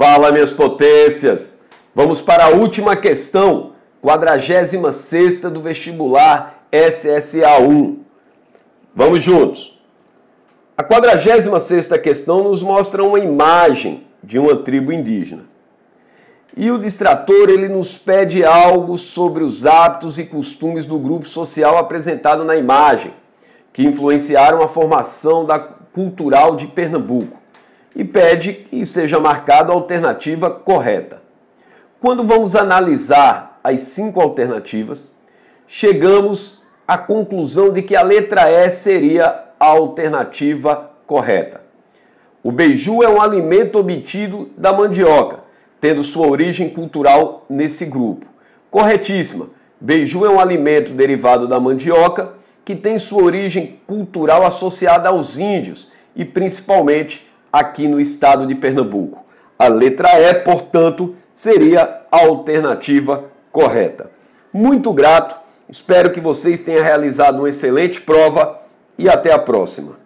Fala, minhas potências! Vamos para a última questão, 46 do vestibular SSA1. Vamos juntos. A 46 questão nos mostra uma imagem de uma tribo indígena. E o distrator ele nos pede algo sobre os hábitos e costumes do grupo social apresentado na imagem, que influenciaram a formação da cultural de Pernambuco e pede que seja marcada a alternativa correta. Quando vamos analisar as cinco alternativas, chegamos à conclusão de que a letra E seria a alternativa correta. O beiju é um alimento obtido da mandioca, tendo sua origem cultural nesse grupo. Corretíssima. Beiju é um alimento derivado da mandioca que tem sua origem cultural associada aos índios e principalmente aqui no estado de Pernambuco. A letra E, portanto, seria a alternativa correta. Muito grato, espero que vocês tenham realizado uma excelente prova e até a próxima.